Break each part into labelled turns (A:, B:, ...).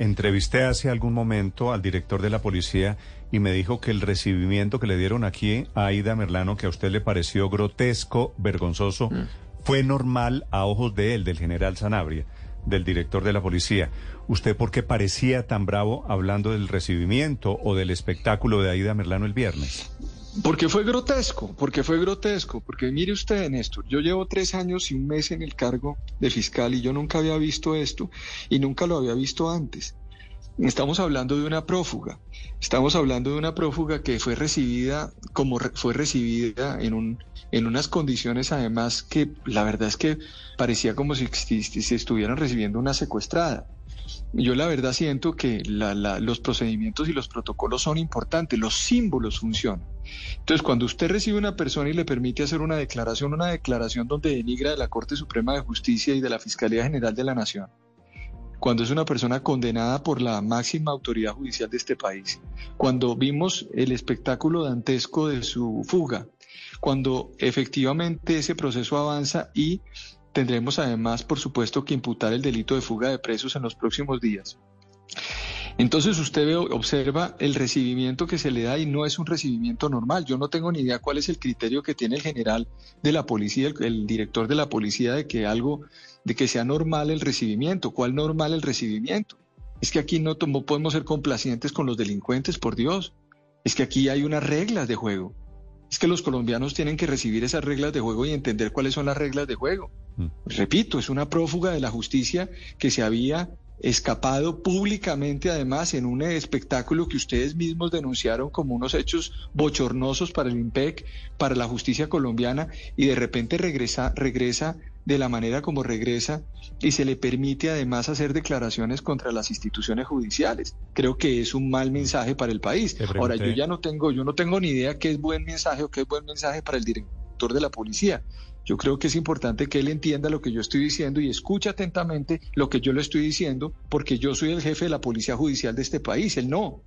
A: Entrevisté hace algún momento al director de la policía y me dijo que el recibimiento que le dieron aquí a Aida Merlano, que a usted le pareció grotesco, vergonzoso, mm. fue normal a ojos de él, del general Sanabria, del director de la policía. ¿Usted por qué parecía tan bravo hablando del recibimiento o del espectáculo de Aida Merlano el viernes?
B: Porque fue grotesco, porque fue grotesco, porque mire usted, Néstor, yo llevo tres años y un mes en el cargo de fiscal y yo nunca había visto esto y nunca lo había visto antes. Estamos hablando de una prófuga, estamos hablando de una prófuga que fue recibida como fue recibida en, un, en unas condiciones además que la verdad es que parecía como si, si estuvieran recibiendo una secuestrada. Yo la verdad siento que los procedimientos y los protocolos son importantes, los símbolos funcionan. Entonces, cuando usted recibe una persona y le permite hacer una declaración, una declaración donde denigra de la Corte Suprema de Justicia y de la Fiscalía General de la Nación, cuando es una persona condenada por la máxima autoridad judicial de este país, cuando vimos el espectáculo dantesco de su fuga, cuando efectivamente ese proceso avanza y Tendremos además, por supuesto, que imputar el delito de fuga de presos en los próximos días. Entonces usted ve, observa el recibimiento que se le da y no es un recibimiento normal. Yo no tengo ni idea cuál es el criterio que tiene el general de la policía, el, director de la policía, de que algo, de que sea normal el recibimiento. ¿Cuál normal el recibimiento? Es que aquí no podemos ser complacientes con los delincuentes, por Dios. Es que aquí hay unas reglas de juego es que los colombianos tienen que recibir esas reglas de juego y entender cuáles son las reglas de juego. Mm. Repito, es una prófuga de la justicia que se había escapado públicamente además en un espectáculo que ustedes mismos denunciaron como unos hechos bochornosos para el IMPEC, para la justicia colombiana y de repente regresa regresa de la manera como regresa y se le permite además hacer declaraciones contra las instituciones judiciales. Creo que es un mal mensaje para el país. Ahora yo ya no tengo, yo no tengo ni idea qué es buen mensaje o qué es buen mensaje para el director de la policía. Yo creo que es importante que él entienda lo que yo estoy diciendo y escuche atentamente lo que yo le estoy diciendo, porque yo soy el jefe de la policía judicial de este país, él no.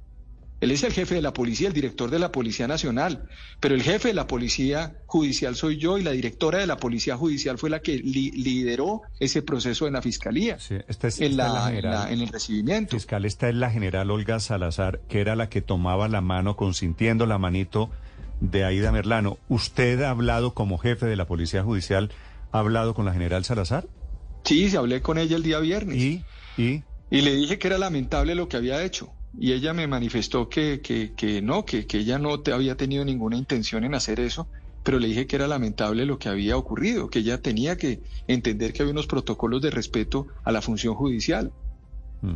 B: Él es el jefe de la policía, el director de la Policía Nacional, pero el jefe de la Policía Judicial soy yo y la directora de la Policía Judicial fue la que lideró ese proceso en la Fiscalía,
A: sí, esta es, en,
B: la, en, el recibimiento.
A: Fiscal, esta es la general Olga Salazar, que era la que tomaba la mano, consintiendo la manito de Aida Merlano. ¿Usted ha hablado como jefe de la Policía Judicial, ha hablado con la general Salazar?
B: Sí, se hablé con ella el día viernes.
A: ¿Y? ¿Y?
B: Y le dije que era lamentable lo que había hecho y ella me manifestó que, que, que no, que, que, ella no te había tenido ninguna intención en hacer eso, pero le dije que era lamentable lo que había ocurrido, que ella tenía que entender que había unos protocolos de respeto a la función judicial.
A: Mm.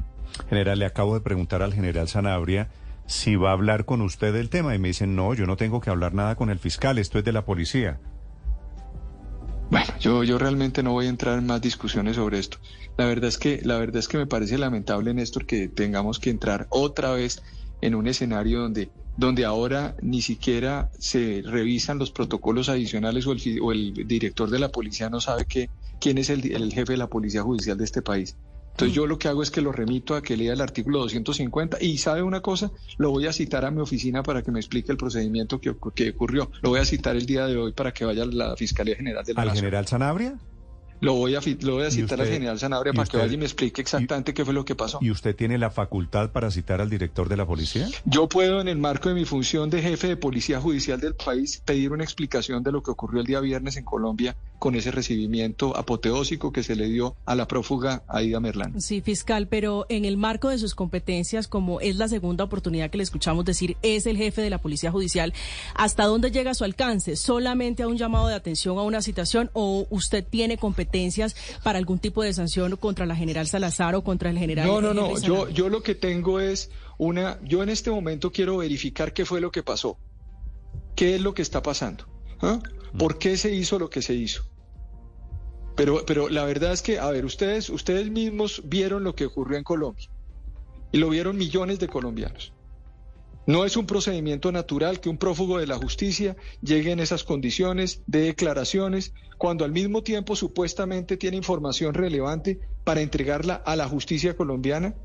A: General, le acabo de preguntar al general Sanabria si va a hablar con usted del tema y me dicen, no, yo no tengo que hablar nada con el fiscal, esto es de la policía.
B: Bueno, yo, yo realmente no voy a entrar en más discusiones sobre esto. La verdad es que, la verdad es que me parece lamentable, Néstor, que tengamos que entrar otra vez en un escenario donde, donde ahora ni siquiera se revisan los protocolos adicionales o el, o el director de la policía no sabe que, quién es el, el jefe de la policía judicial de este país. Entonces yo lo que hago es que lo remito a que lea el artículo 250 y sabe una cosa, lo voy a citar a mi oficina para que me explique el procedimiento que, que ocurrió. Lo voy a citar el día de hoy para que vaya a la Fiscalía General de la
A: ¿Al general Sanabria?
B: Lo voy a, lo voy a citar al general Sanabria para que vaya y me explique exactamente qué fue lo que pasó.
A: ¿Y usted tiene la facultad para citar al director de la policía?
B: Yo puedo, en el marco de mi función de jefe de policía judicial del país, pedir una explicación de lo que ocurrió el día viernes en Colombia con ese recibimiento apoteósico que se le dio a la prófuga Aida Merlán.
C: Sí, fiscal, pero en el marco de sus competencias, como es la segunda oportunidad que le escuchamos decir, es el jefe de la policía judicial, ¿hasta dónde llega su alcance? ¿Solamente a un llamado de atención a una citación o usted tiene competencias? para algún tipo de sanción contra la general Salazar o contra el general.
B: No, no, no. Yo, yo lo que tengo es una. Yo en este momento quiero verificar qué fue lo que pasó. ¿Qué es lo que está pasando? ¿Ah? ¿Por qué se hizo lo que se hizo? Pero, pero la verdad es que, a ver, ustedes, ustedes mismos vieron lo que ocurrió en Colombia. Y lo vieron millones de colombianos. No es un procedimiento natural que un prófugo de la justicia llegue en esas condiciones de declaraciones cuando al mismo tiempo supuestamente tiene información relevante para entregarla a la justicia colombiana,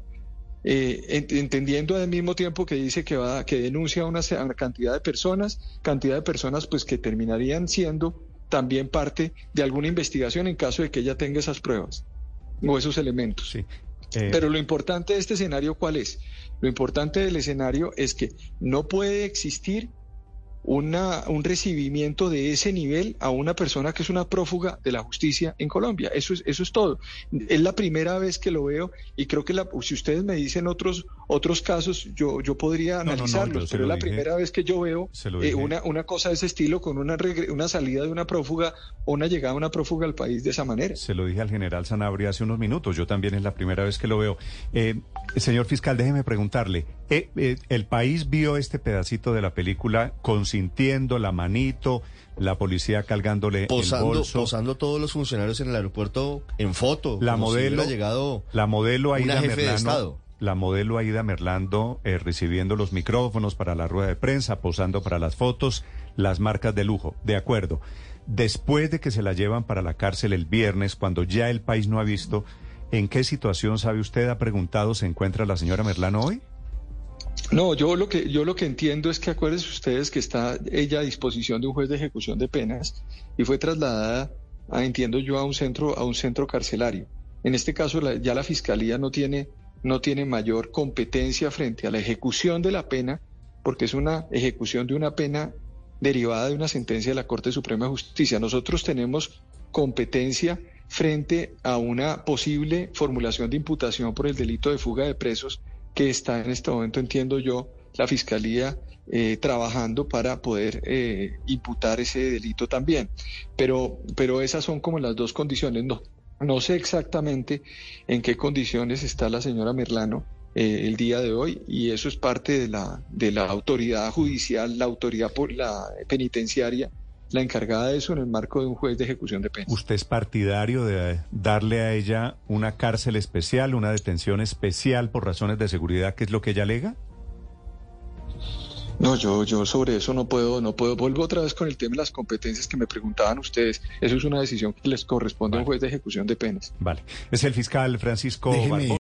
B: eh, entendiendo al mismo tiempo que dice que va que denuncia a una, una cantidad de personas, cantidad de personas pues que terminarían siendo también parte de alguna investigación en caso de que ella tenga esas pruebas o esos elementos.
A: Sí.
B: Eh, Pero lo importante de este escenario, ¿cuál es? Lo importante del escenario es que no puede existir una, un recibimiento de ese nivel a una persona que es una prófuga de la justicia en Colombia. Eso es, eso es todo. Es la primera vez que lo veo y creo que la, si ustedes me dicen otros, otros casos, yo, yo podría analizarlos, pero es la primera vez que yo veo eh, una, una cosa de ese estilo con una, una salida de una prófuga o una llegada de una prófuga al país de esa manera.
A: Se lo dije al general Sanabria hace unos minutos, yo también es la primera vez que lo veo. Eh, señor fiscal, déjeme preguntarle, eh, ¿el país vio este pedacito de la película con sintiendo la manito, la policía cargándole
D: posando,
A: el bolso.
D: Posando todos los funcionarios en el aeropuerto en foto.
A: La modelo,
D: ha llegado
A: la modelo Aida Merlano, la modelo Aida Merlando eh, recibiendo los micrófonos para la rueda de prensa, posando para las fotos, las marcas de lujo. De acuerdo. Después de que se la llevan para la cárcel el viernes, cuando ya el país no ha visto, ¿en qué situación, sabe usted, ha preguntado, se encuentra la señora Merlano hoy?
B: No, yo lo que yo lo que entiendo es que acuérdense ustedes que está ella a disposición de un juez de ejecución de penas y fue trasladada, a, entiendo yo, a un centro a un centro carcelario. En este caso ya la fiscalía no tiene no tiene mayor competencia frente a la ejecución de la pena porque es una ejecución de una pena derivada de una sentencia de la Corte Suprema de Justicia. Nosotros tenemos competencia frente a una posible formulación de imputación por el delito de fuga de presos que está en este momento, entiendo yo, la Fiscalía eh, trabajando para poder eh, imputar ese delito también. Pero, pero esas son como las dos condiciones. No, no sé exactamente en qué condiciones está la señora Merlano eh, el día de hoy y eso es parte de la, de la autoridad judicial, la autoridad por la penitenciaria la encargada de eso en el marco de un juez de ejecución de pena.
A: ¿Usted es partidario de darle a ella una cárcel especial, una detención especial por razones de seguridad, que es lo que ella alega?
B: No, yo, yo sobre eso no puedo, no puedo. Vuelvo otra vez con el tema de las competencias que me preguntaban ustedes. Eso es una decisión que les corresponde a un juez de ejecución de penas.
A: Vale. Es el fiscal Francisco